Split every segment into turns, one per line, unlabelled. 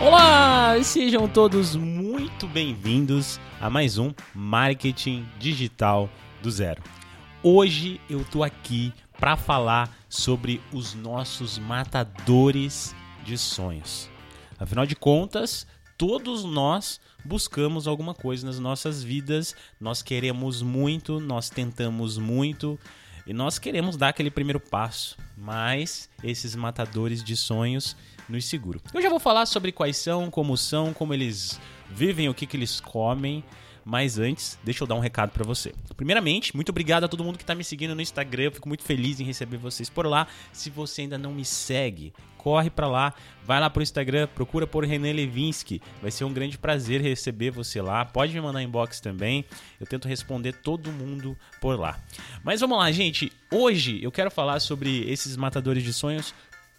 Olá, sejam todos muito bem-vindos a mais um Marketing Digital do Zero. Hoje eu tô aqui para falar sobre os nossos matadores de sonhos. Afinal de contas, todos nós buscamos alguma coisa nas nossas vidas, nós queremos muito, nós tentamos muito e nós queremos dar aquele primeiro passo, mas esses matadores de sonhos nos seguram. Eu já vou falar sobre quais são, como são, como eles vivem, o que, que eles comem. Mas antes, deixa eu dar um recado para você. Primeiramente, muito obrigado a todo mundo que está me seguindo no Instagram. Eu fico muito feliz em receber vocês por lá. Se você ainda não me segue, corre para lá, vai lá pro Instagram, procura por René Levinsky. Vai ser um grande prazer receber você lá. Pode me mandar inbox também. Eu tento responder todo mundo por lá. Mas vamos lá, gente. Hoje eu quero falar sobre esses matadores de sonhos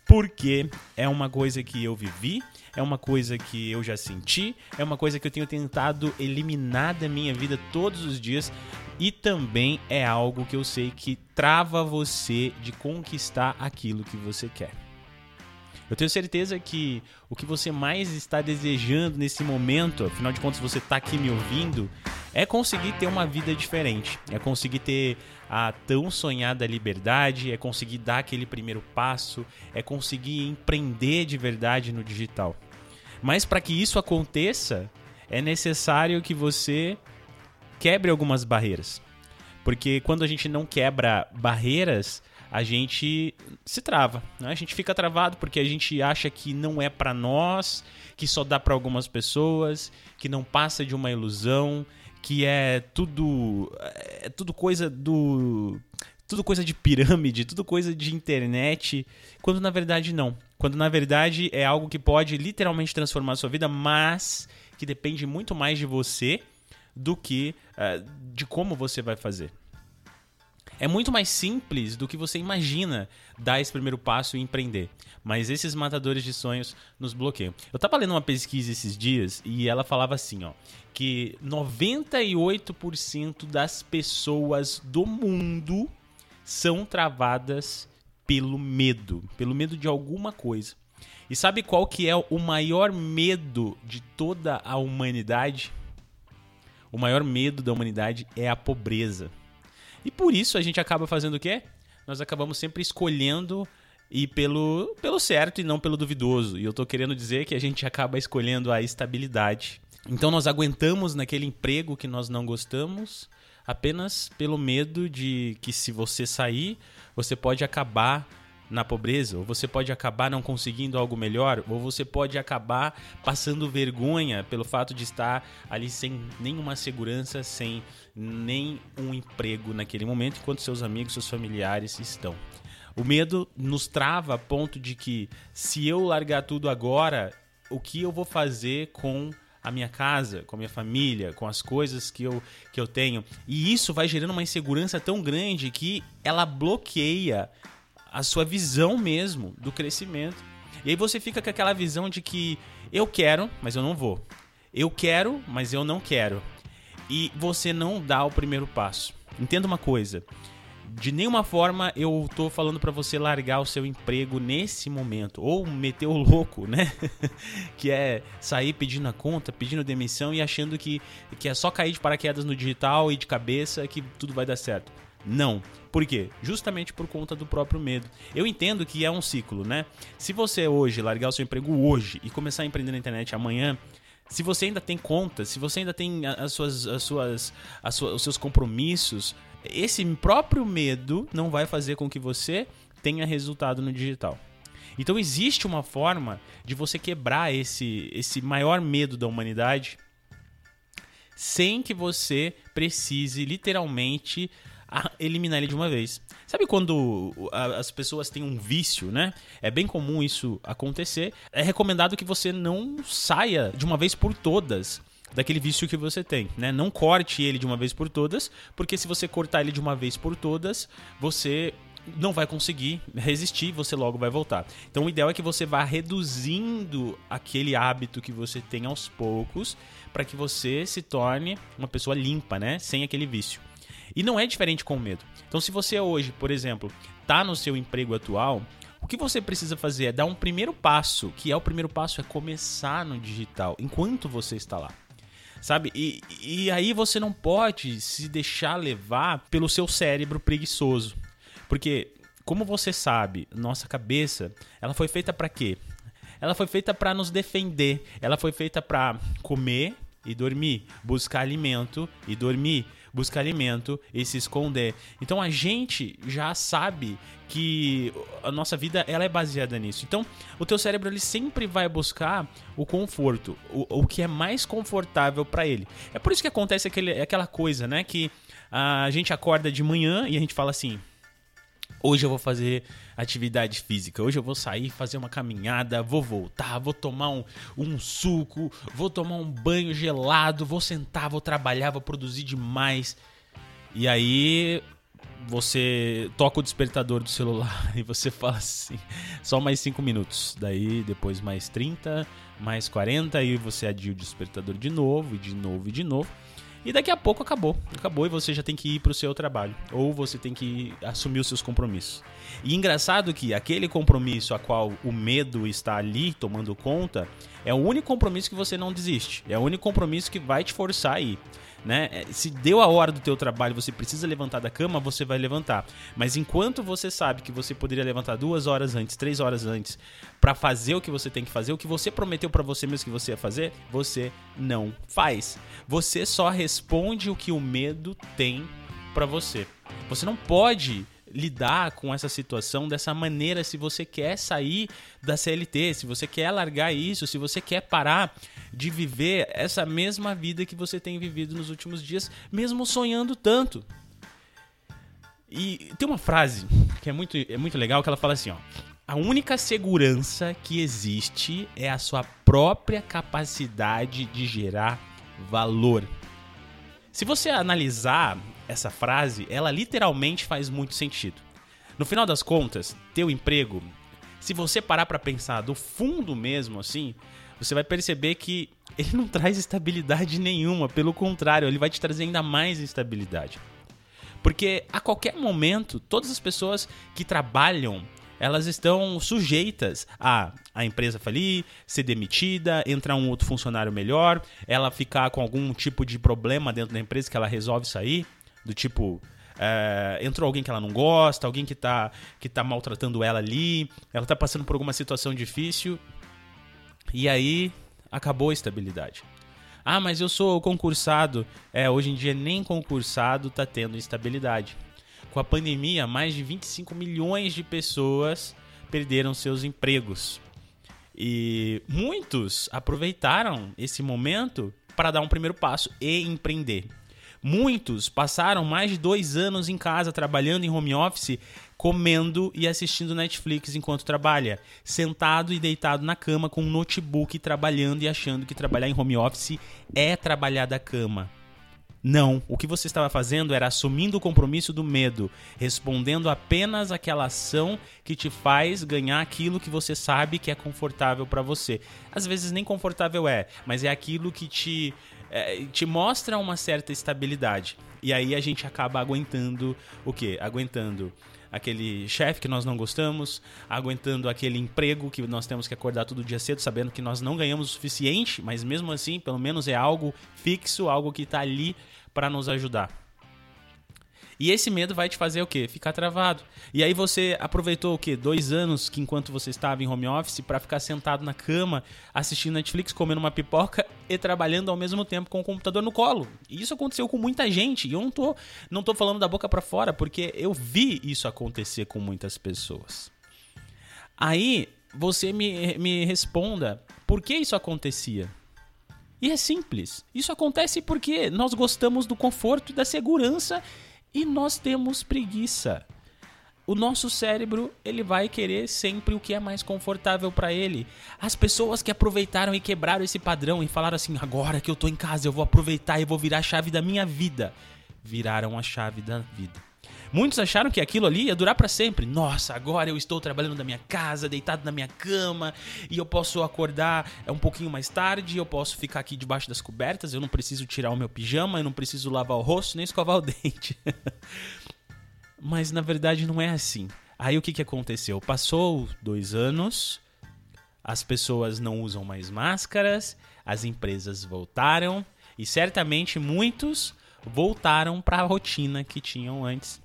porque é uma coisa que eu vivi, é uma coisa que eu já senti, é uma coisa que eu tenho tentado eliminar da minha vida todos os dias e também é algo que eu sei que trava você de conquistar aquilo que você quer. Eu tenho certeza que o que você mais está desejando nesse momento, afinal de contas você está aqui me ouvindo, é conseguir ter uma vida diferente, é conseguir ter a tão sonhada liberdade, é conseguir dar aquele primeiro passo, é conseguir empreender de verdade no digital. Mas para que isso aconteça, é necessário que você quebre algumas barreiras. Porque quando a gente não quebra barreiras, a gente se trava, né? A gente fica travado porque a gente acha que não é para nós, que só dá para algumas pessoas, que não passa de uma ilusão, que é tudo é tudo coisa do tudo coisa de pirâmide, tudo coisa de internet, quando na verdade não. Quando na verdade é algo que pode literalmente transformar a sua vida, mas que depende muito mais de você do que uh, de como você vai fazer. É muito mais simples do que você imagina dar esse primeiro passo e empreender. Mas esses matadores de sonhos nos bloqueiam. Eu estava lendo uma pesquisa esses dias e ela falava assim, ó, que 98% das pessoas do mundo são travadas pelo medo, pelo medo de alguma coisa. E sabe qual que é o maior medo de toda a humanidade? O maior medo da humanidade é a pobreza. E por isso a gente acaba fazendo o quê? Nós acabamos sempre escolhendo ir pelo, pelo certo e não pelo duvidoso. E eu tô querendo dizer que a gente acaba escolhendo a estabilidade. Então nós aguentamos naquele emprego que nós não gostamos apenas pelo medo de que se você sair, você pode acabar na pobreza, ou você pode acabar não conseguindo algo melhor, ou você pode acabar passando vergonha pelo fato de estar ali sem nenhuma segurança, sem nem um emprego naquele momento, enquanto seus amigos, seus familiares estão. O medo nos trava a ponto de que se eu largar tudo agora, o que eu vou fazer com a minha casa, com a minha família, com as coisas que eu, que eu tenho. E isso vai gerando uma insegurança tão grande que ela bloqueia a sua visão mesmo do crescimento. E aí você fica com aquela visão de que eu quero, mas eu não vou. Eu quero, mas eu não quero. E você não dá o primeiro passo. Entenda uma coisa. De nenhuma forma eu tô falando para você largar o seu emprego nesse momento ou meter o louco, né? que é sair pedindo a conta, pedindo demissão e achando que, que é só cair de paraquedas no digital e de cabeça que tudo vai dar certo. Não. Por quê? Justamente por conta do próprio medo. Eu entendo que é um ciclo, né? Se você hoje largar o seu emprego hoje e começar a empreender na internet amanhã, se você ainda tem contas, se você ainda tem as suas, as suas, as suas, os seus compromissos, esse próprio medo não vai fazer com que você tenha resultado no digital. Então existe uma forma de você quebrar esse, esse maior medo da humanidade sem que você precise literalmente eliminar ele de uma vez. Sabe quando as pessoas têm um vício, né? É bem comum isso acontecer. É recomendado que você não saia de uma vez por todas daquele vício que você tem, né? Não corte ele de uma vez por todas, porque se você cortar ele de uma vez por todas, você não vai conseguir resistir, você logo vai voltar. Então o ideal é que você vá reduzindo aquele hábito que você tem aos poucos, para que você se torne uma pessoa limpa, né? Sem aquele vício. E não é diferente com o medo. Então, se você hoje, por exemplo, está no seu emprego atual, o que você precisa fazer é dar um primeiro passo, que é o primeiro passo é começar no digital, enquanto você está lá. Sabe? E, e aí você não pode se deixar levar pelo seu cérebro preguiçoso. Porque, como você sabe, nossa cabeça, ela foi feita para quê? Ela foi feita para nos defender. Ela foi feita para comer e dormir, buscar alimento e dormir, buscar alimento e se esconder. Então a gente já sabe que a nossa vida ela é baseada nisso. Então o teu cérebro ele sempre vai buscar o conforto, o, o que é mais confortável para ele. É por isso que acontece aquele, aquela coisa, né, que a gente acorda de manhã e a gente fala assim: Hoje eu vou fazer atividade física. Hoje eu vou sair, fazer uma caminhada, vou voltar, vou tomar um, um suco, vou tomar um banho gelado, vou sentar, vou trabalhar, vou produzir demais. E aí você toca o despertador do celular e você fala assim: só mais 5 minutos. Daí depois mais 30, mais 40, e você adia o despertador de novo, e de novo, e de novo. E daqui a pouco acabou. Acabou e você já tem que ir para o seu trabalho. Ou você tem que assumir os seus compromissos. E engraçado que aquele compromisso a qual o medo está ali tomando conta é o único compromisso que você não desiste. É o único compromisso que vai te forçar a ir né? É, se deu a hora do teu trabalho, você precisa levantar da cama, você vai levantar. Mas enquanto você sabe que você poderia levantar duas horas antes, três horas antes, para fazer o que você tem que fazer, o que você prometeu para você mesmo que você ia fazer, você não faz. Você só responde o que o medo tem para você. Você não pode lidar com essa situação dessa maneira se você quer sair da CLT, se você quer largar isso, se você quer parar de viver essa mesma vida que você tem vivido nos últimos dias, mesmo sonhando tanto. E tem uma frase que é muito, é muito legal que ela fala assim, ó: a única segurança que existe é a sua própria capacidade de gerar valor. Se você analisar essa frase, ela literalmente faz muito sentido. No final das contas, teu emprego, se você parar para pensar do fundo mesmo assim, você vai perceber que ele não traz estabilidade nenhuma, pelo contrário, ele vai te trazer ainda mais instabilidade. Porque a qualquer momento, todas as pessoas que trabalham, elas estão sujeitas a a empresa falir, ser demitida, entrar um outro funcionário melhor, ela ficar com algum tipo de problema dentro da empresa que ela resolve sair, do tipo, é, entrou alguém que ela não gosta, alguém que está que tá maltratando ela ali, ela está passando por alguma situação difícil, e aí acabou a estabilidade. Ah, mas eu sou concursado. É, hoje em dia nem concursado está tendo estabilidade. Com a pandemia, mais de 25 milhões de pessoas perderam seus empregos. E muitos aproveitaram esse momento para dar um primeiro passo e empreender. Muitos passaram mais de dois anos em casa trabalhando em home office, comendo e assistindo Netflix enquanto trabalha, sentado e deitado na cama com um notebook trabalhando e achando que trabalhar em home office é trabalhar da cama. Não, o que você estava fazendo era assumindo o compromisso do medo, respondendo apenas aquela ação que te faz ganhar aquilo que você sabe que é confortável para você. Às vezes nem confortável é, mas é aquilo que te é, te mostra uma certa estabilidade. E aí a gente acaba aguentando o quê? Aguentando aquele chefe que nós não gostamos, aguentando aquele emprego que nós temos que acordar todo dia cedo, sabendo que nós não ganhamos o suficiente, mas mesmo assim, pelo menos é algo fixo, algo que está ali para nos ajudar. E esse medo vai te fazer o quê? Ficar travado. E aí você aproveitou o quê? Dois anos que enquanto você estava em home office para ficar sentado na cama, assistindo Netflix, comendo uma pipoca e trabalhando ao mesmo tempo com o computador no colo. E isso aconteceu com muita gente. E eu não tô, não tô falando da boca para fora, porque eu vi isso acontecer com muitas pessoas. Aí você me, me responda por que isso acontecia. E é simples. Isso acontece porque nós gostamos do conforto e da segurança e nós temos preguiça. O nosso cérebro, ele vai querer sempre o que é mais confortável para ele. As pessoas que aproveitaram e quebraram esse padrão e falaram assim: "Agora que eu tô em casa, eu vou aproveitar e vou virar a chave da minha vida". Viraram a chave da vida. Muitos acharam que aquilo ali ia durar para sempre. Nossa, agora eu estou trabalhando da minha casa, deitado na minha cama, e eu posso acordar é, um pouquinho mais tarde, eu posso ficar aqui debaixo das cobertas, eu não preciso tirar o meu pijama, eu não preciso lavar o rosto nem escovar o dente. Mas na verdade não é assim. Aí o que, que aconteceu? Passou dois anos, as pessoas não usam mais máscaras, as empresas voltaram e certamente muitos voltaram para a rotina que tinham antes.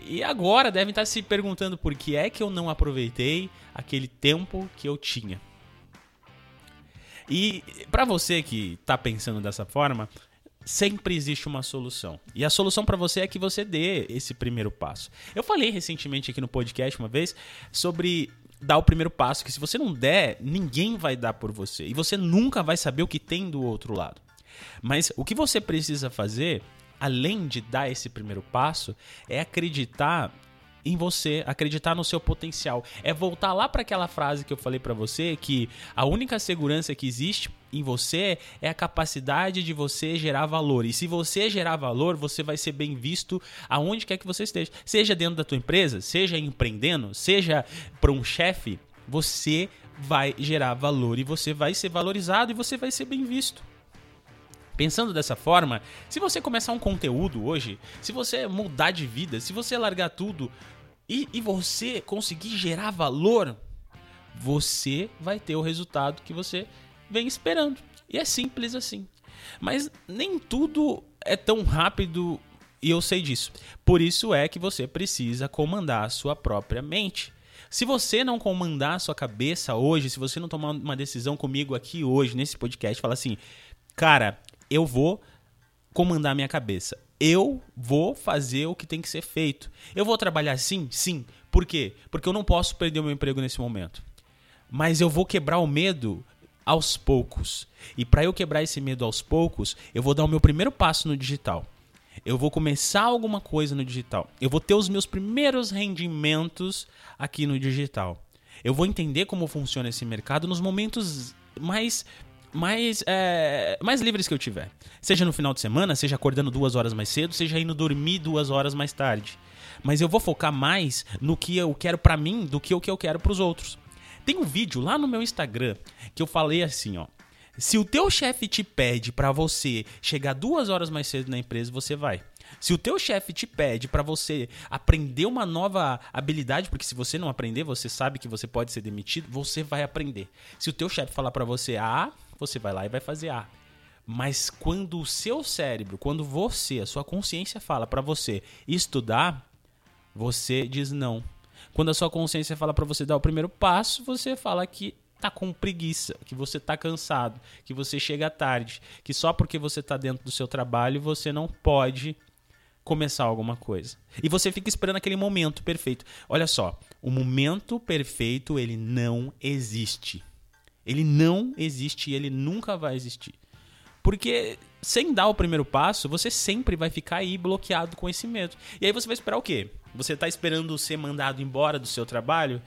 E agora devem estar se perguntando por que é que eu não aproveitei aquele tempo que eu tinha. E para você que está pensando dessa forma, sempre existe uma solução. E a solução para você é que você dê esse primeiro passo. Eu falei recentemente aqui no podcast uma vez sobre dar o primeiro passo, que se você não der, ninguém vai dar por você. E você nunca vai saber o que tem do outro lado. Mas o que você precisa fazer, além de dar esse primeiro passo, é acreditar em você, acreditar no seu potencial. É voltar lá para aquela frase que eu falei para você que a única segurança que existe em você é a capacidade de você gerar valor. E se você gerar valor, você vai ser bem visto aonde quer que você esteja. Seja dentro da tua empresa, seja empreendendo, seja para um chefe, você vai gerar valor e você vai ser valorizado e você vai ser bem visto. Pensando dessa forma, se você começar um conteúdo hoje, se você mudar de vida, se você largar tudo e, e você conseguir gerar valor, você vai ter o resultado que você vem esperando. E é simples assim. Mas nem tudo é tão rápido e eu sei disso. Por isso é que você precisa comandar a sua própria mente. Se você não comandar a sua cabeça hoje, se você não tomar uma decisão comigo aqui hoje, nesse podcast, fala assim, cara, eu vou comandar minha cabeça. Eu vou fazer o que tem que ser feito. Eu vou trabalhar assim? Sim. Por quê? Porque eu não posso perder o meu emprego nesse momento. Mas eu vou quebrar o medo aos poucos. E para eu quebrar esse medo aos poucos, eu vou dar o meu primeiro passo no digital. Eu vou começar alguma coisa no digital. Eu vou ter os meus primeiros rendimentos aqui no digital. Eu vou entender como funciona esse mercado nos momentos mais mais, é, mais livres que eu tiver. Seja no final de semana, seja acordando duas horas mais cedo, seja indo dormir duas horas mais tarde. Mas eu vou focar mais no que eu quero para mim do que o que eu quero para os outros. Tem um vídeo lá no meu Instagram que eu falei assim, ó. Se o teu chefe te pede para você chegar duas horas mais cedo na empresa, você vai. Se o teu chefe te pede para você aprender uma nova habilidade, porque se você não aprender, você sabe que você pode ser demitido, você vai aprender. Se o teu chefe falar para você A, você vai lá e vai fazer A. Mas quando o seu cérebro, quando você, a sua consciência fala para você estudar, você diz não. Quando a sua consciência fala para você dar o primeiro passo, você fala que tá com preguiça, que você tá cansado, que você chega tarde, que só porque você tá dentro do seu trabalho você não pode começar alguma coisa. E você fica esperando aquele momento perfeito. Olha só, o momento perfeito ele não existe. Ele não existe e ele nunca vai existir. Porque sem dar o primeiro passo, você sempre vai ficar aí bloqueado com esse medo. E aí você vai esperar o quê? Você está esperando ser mandado embora do seu trabalho?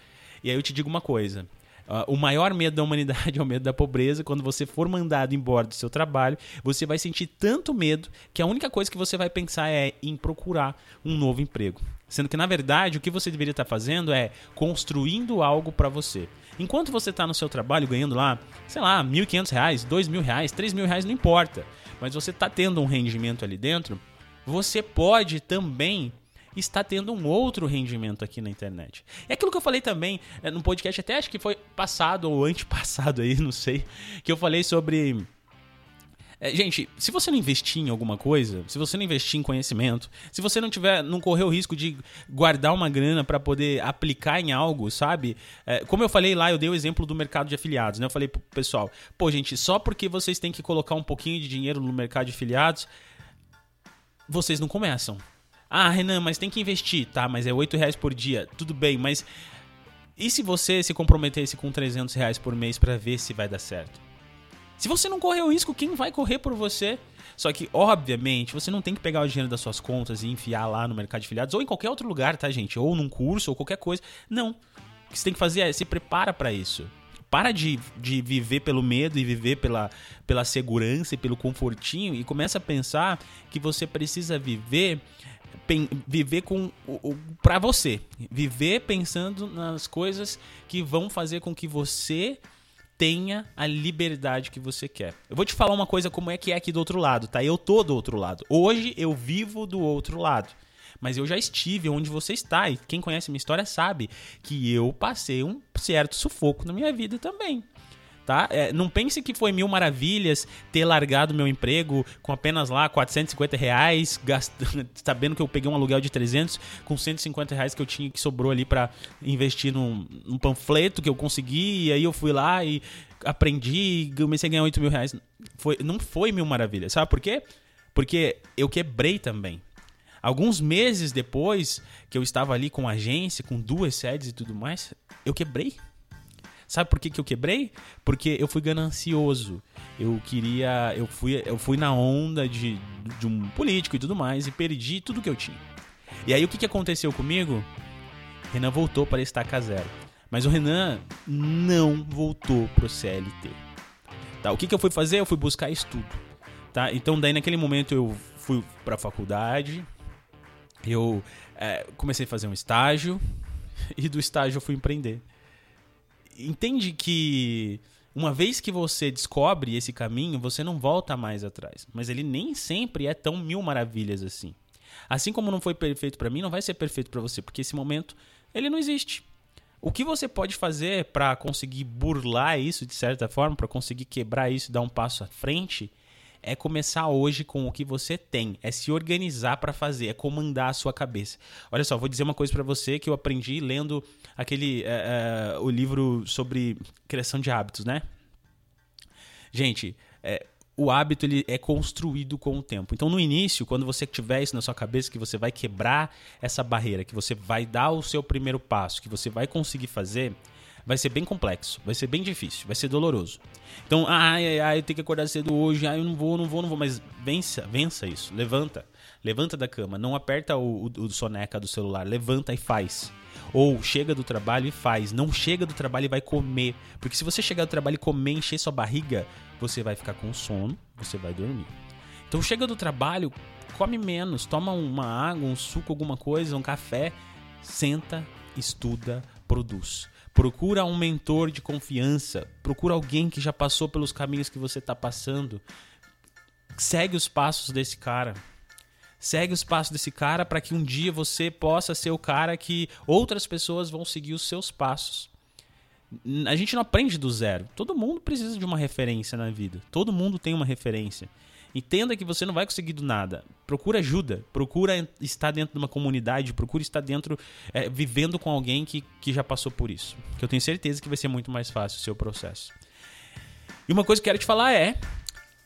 E aí eu te digo uma coisa: Uh, o maior medo da humanidade é o medo da pobreza. Quando você for mandado embora do seu trabalho, você vai sentir tanto medo que a única coisa que você vai pensar é em procurar um novo emprego. Sendo que, na verdade, o que você deveria estar fazendo é construindo algo para você. Enquanto você está no seu trabalho ganhando lá, sei lá, R$ 1.500, R$ 2.000, R$ 3.000, não importa. Mas você está tendo um rendimento ali dentro, você pode também está tendo um outro rendimento aqui na internet. É aquilo que eu falei também é, no podcast, até acho que foi passado ou antepassado aí, não sei, que eu falei sobre. É, gente, se você não investir em alguma coisa, se você não investir em conhecimento, se você não tiver, não correr o risco de guardar uma grana para poder aplicar em algo, sabe? É, como eu falei lá, eu dei o exemplo do mercado de afiliados, né? Eu falei pro pessoal, pô, gente, só porque vocês têm que colocar um pouquinho de dinheiro no mercado de afiliados, vocês não começam. Ah, Renan, mas tem que investir, tá? Mas é 8 reais por dia. Tudo bem, mas e se você se comprometesse com 300 reais por mês para ver se vai dar certo? Se você não correr o risco, quem vai correr por você? Só que, obviamente, você não tem que pegar o dinheiro das suas contas e enfiar lá no mercado de filiados ou em qualquer outro lugar, tá, gente? Ou num curso ou qualquer coisa. Não. O que você tem que fazer é se prepara para isso. Para de, de viver pelo medo e viver pela, pela segurança e pelo confortinho e começa a pensar que você precisa viver viver com o, o para você, viver pensando nas coisas que vão fazer com que você tenha a liberdade que você quer. Eu vou te falar uma coisa como é que é aqui do outro lado, tá? Eu tô do outro lado. Hoje eu vivo do outro lado. mas eu já estive onde você está. E quem conhece minha história sabe que eu passei um certo sufoco na minha vida também tá? É, não pense que foi mil maravilhas ter largado meu emprego com apenas lá 450 reais, gastando, sabendo que eu peguei um aluguel de 300 com 150 reais que eu tinha que sobrou ali para investir num, num, panfleto que eu consegui e aí eu fui lá e aprendi e comecei a ganhar 8 mil reais. Foi, não foi mil maravilhas, sabe por quê? Porque eu quebrei também. Alguns meses depois que eu estava ali com agência, com duas sedes e tudo mais, eu quebrei. Sabe por que, que eu quebrei? Porque eu fui ganancioso. Eu queria. Eu fui, eu fui na onda de, de um político e tudo mais e perdi tudo que eu tinha. E aí o que, que aconteceu comigo? Renan voltou para estaca zero. Mas o Renan não voltou pro CLT. Tá, o que, que eu fui fazer? Eu fui buscar estudo. Tá? Então daí naquele momento eu fui para a faculdade, eu é, comecei a fazer um estágio e do estágio eu fui empreender entende que uma vez que você descobre esse caminho, você não volta mais atrás. Mas ele nem sempre é tão mil maravilhas assim. Assim como não foi perfeito para mim, não vai ser perfeito para você, porque esse momento ele não existe. O que você pode fazer para conseguir burlar isso de certa forma, para conseguir quebrar isso e dar um passo à frente, é começar hoje com o que você tem, é se organizar para fazer, é comandar a sua cabeça. Olha só, vou dizer uma coisa para você que eu aprendi lendo aquele é, é, o livro sobre criação de hábitos, né? Gente, é, o hábito ele é construído com o tempo. Então, no início, quando você tiver isso na sua cabeça, que você vai quebrar essa barreira, que você vai dar o seu primeiro passo, que você vai conseguir fazer, vai ser bem complexo, vai ser bem difícil, vai ser doloroso. Então, ai, ai, ai, eu tenho que acordar cedo hoje, ai, eu não vou, não vou, não vou, mas vença, vença isso, levanta, levanta da cama, não aperta o, o, o soneca do celular, levanta e faz. Ou chega do trabalho e faz. Não chega do trabalho e vai comer. Porque se você chegar do trabalho e comer, encher sua barriga, você vai ficar com sono, você vai dormir. Então chega do trabalho, come menos, toma uma água, um suco, alguma coisa, um café, senta, estuda, produz. Procura um mentor de confiança. Procura alguém que já passou pelos caminhos que você está passando. Segue os passos desse cara. Segue os passos desse cara para que um dia você possa ser o cara que outras pessoas vão seguir os seus passos. A gente não aprende do zero. Todo mundo precisa de uma referência na vida. Todo mundo tem uma referência. Entenda que você não vai conseguir do nada. Procura ajuda, procura estar dentro de uma comunidade, procura estar dentro, é, vivendo com alguém que, que já passou por isso. Que eu tenho certeza que vai ser muito mais fácil o seu processo. E uma coisa que eu quero te falar é: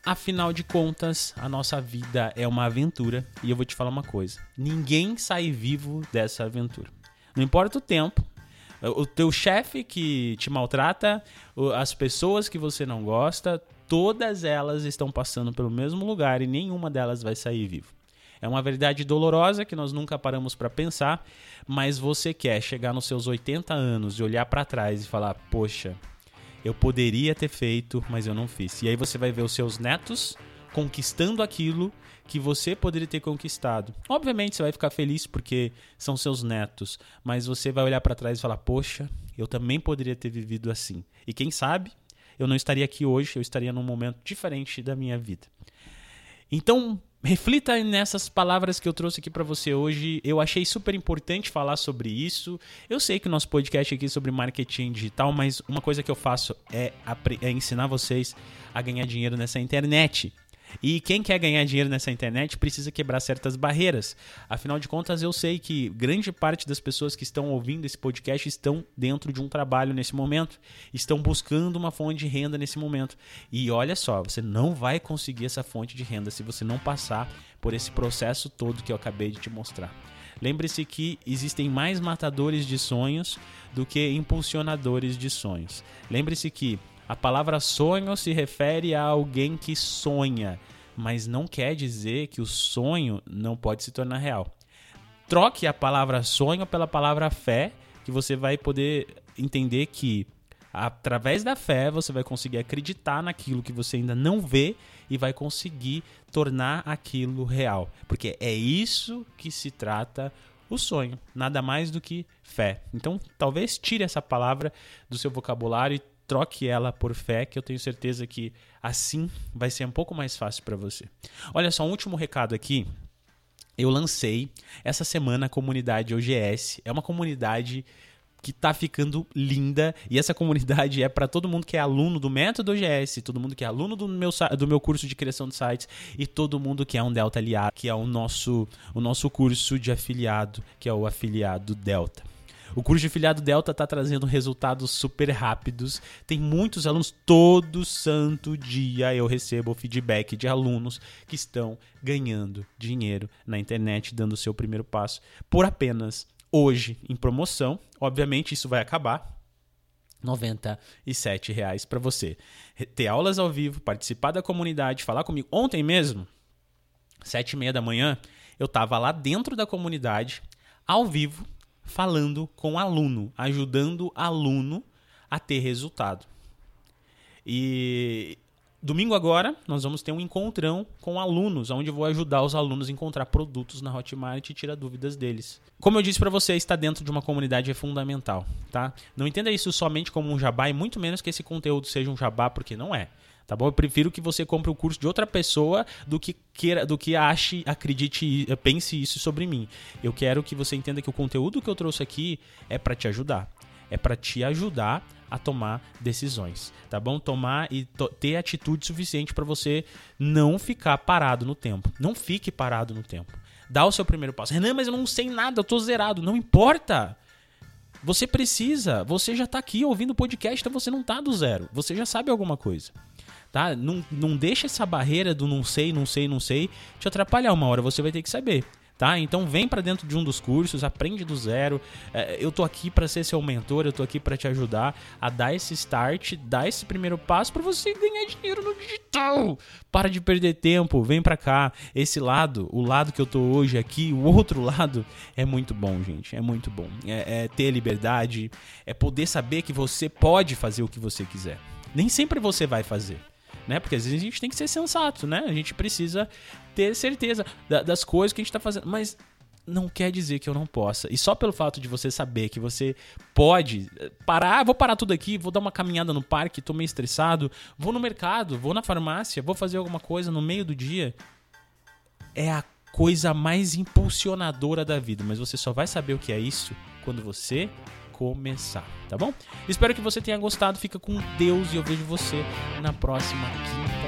afinal de contas, a nossa vida é uma aventura. E eu vou te falar uma coisa: ninguém sai vivo dessa aventura. Não importa o tempo, o teu chefe que te maltrata, as pessoas que você não gosta, todas elas estão passando pelo mesmo lugar e nenhuma delas vai sair vivo. É uma verdade dolorosa que nós nunca paramos para pensar, mas você quer chegar nos seus 80 anos e olhar para trás e falar: "Poxa, eu poderia ter feito, mas eu não fiz". E aí você vai ver os seus netos conquistando aquilo que você poderia ter conquistado. Obviamente você vai ficar feliz porque são seus netos, mas você vai olhar para trás e falar: "Poxa, eu também poderia ter vivido assim". E quem sabe eu não estaria aqui hoje, eu estaria num momento diferente da minha vida. Então, reflita nessas palavras que eu trouxe aqui para você hoje. Eu achei super importante falar sobre isso. Eu sei que o nosso podcast aqui é sobre marketing digital, mas uma coisa que eu faço é, é ensinar vocês a ganhar dinheiro nessa internet. E quem quer ganhar dinheiro nessa internet precisa quebrar certas barreiras. Afinal de contas, eu sei que grande parte das pessoas que estão ouvindo esse podcast estão dentro de um trabalho nesse momento, estão buscando uma fonte de renda nesse momento. E olha só, você não vai conseguir essa fonte de renda se você não passar por esse processo todo que eu acabei de te mostrar. Lembre-se que existem mais matadores de sonhos do que impulsionadores de sonhos. Lembre-se que a palavra sonho se refere a alguém que sonha, mas não quer dizer que o sonho não pode se tornar real. Troque a palavra sonho pela palavra fé, que você vai poder entender que através da fé você vai conseguir acreditar naquilo que você ainda não vê e vai conseguir tornar aquilo real. Porque é isso que se trata o sonho, nada mais do que fé. Então, talvez tire essa palavra do seu vocabulário e troque ela por fé, que eu tenho certeza que assim vai ser um pouco mais fácil para você. Olha só, um último recado aqui. eu lancei essa semana a comunidade OGS. É uma comunidade que tá ficando linda e essa comunidade é para todo mundo que é aluno do método OGS, todo mundo que é aluno do meu, do meu curso de criação de sites e todo mundo que é um Delta aliado, que é o nosso, o nosso curso de afiliado, que é o afiliado Delta. O curso de afiliado Delta está trazendo resultados super rápidos. Tem muitos alunos, todo santo dia eu recebo feedback de alunos que estão ganhando dinheiro na internet, dando o seu primeiro passo por apenas hoje em promoção. Obviamente isso vai acabar. R$ reais para você ter aulas ao vivo, participar da comunidade, falar comigo. Ontem mesmo, sete e meia da manhã, eu estava lá dentro da comunidade, ao vivo, falando com aluno, ajudando aluno a ter resultado. E domingo agora nós vamos ter um encontrão com alunos, onde eu vou ajudar os alunos a encontrar produtos na Hotmart e tirar dúvidas deles. Como eu disse para você, estar dentro de uma comunidade é fundamental, tá? Não entenda isso somente como um jabá e muito menos que esse conteúdo seja um jabá, porque não é. Tá bom? Eu prefiro que você compre o curso de outra pessoa do que queira, do que ache, acredite, pense isso sobre mim. Eu quero que você entenda que o conteúdo que eu trouxe aqui é para te ajudar. É para te ajudar a tomar decisões, tá bom? Tomar e to ter atitude suficiente para você não ficar parado no tempo. Não fique parado no tempo. Dá o seu primeiro passo. Renan, mas eu não sei nada, eu tô zerado. Não importa. Você precisa, você já tá aqui ouvindo o podcast, então você não tá do zero. Você já sabe alguma coisa tá? Não, não deixa essa barreira do não sei, não sei, não sei te atrapalhar uma hora, você vai ter que saber. Tá? Então vem para dentro de um dos cursos, aprende do zero. É, eu tô aqui para ser seu mentor, eu tô aqui para te ajudar a dar esse start, dar esse primeiro passo para você ganhar dinheiro no digital. Para de perder tempo, vem para cá. Esse lado, o lado que eu tô hoje aqui, o outro lado é muito bom, gente. É muito bom. É, é ter liberdade, é poder saber que você pode fazer o que você quiser. Nem sempre você vai fazer né? Porque às vezes a gente tem que ser sensato, né? A gente precisa ter certeza das coisas que a gente está fazendo. Mas não quer dizer que eu não possa. E só pelo fato de você saber que você pode eh, parar, ah, vou parar tudo aqui, vou dar uma caminhada no parque, tô meio estressado, vou no mercado, vou na farmácia, vou fazer alguma coisa no meio do dia, é a coisa mais impulsionadora da vida. Mas você só vai saber o que é isso quando você começar, tá bom? Espero que você tenha gostado. Fica com Deus e eu vejo você na próxima quinta-feira.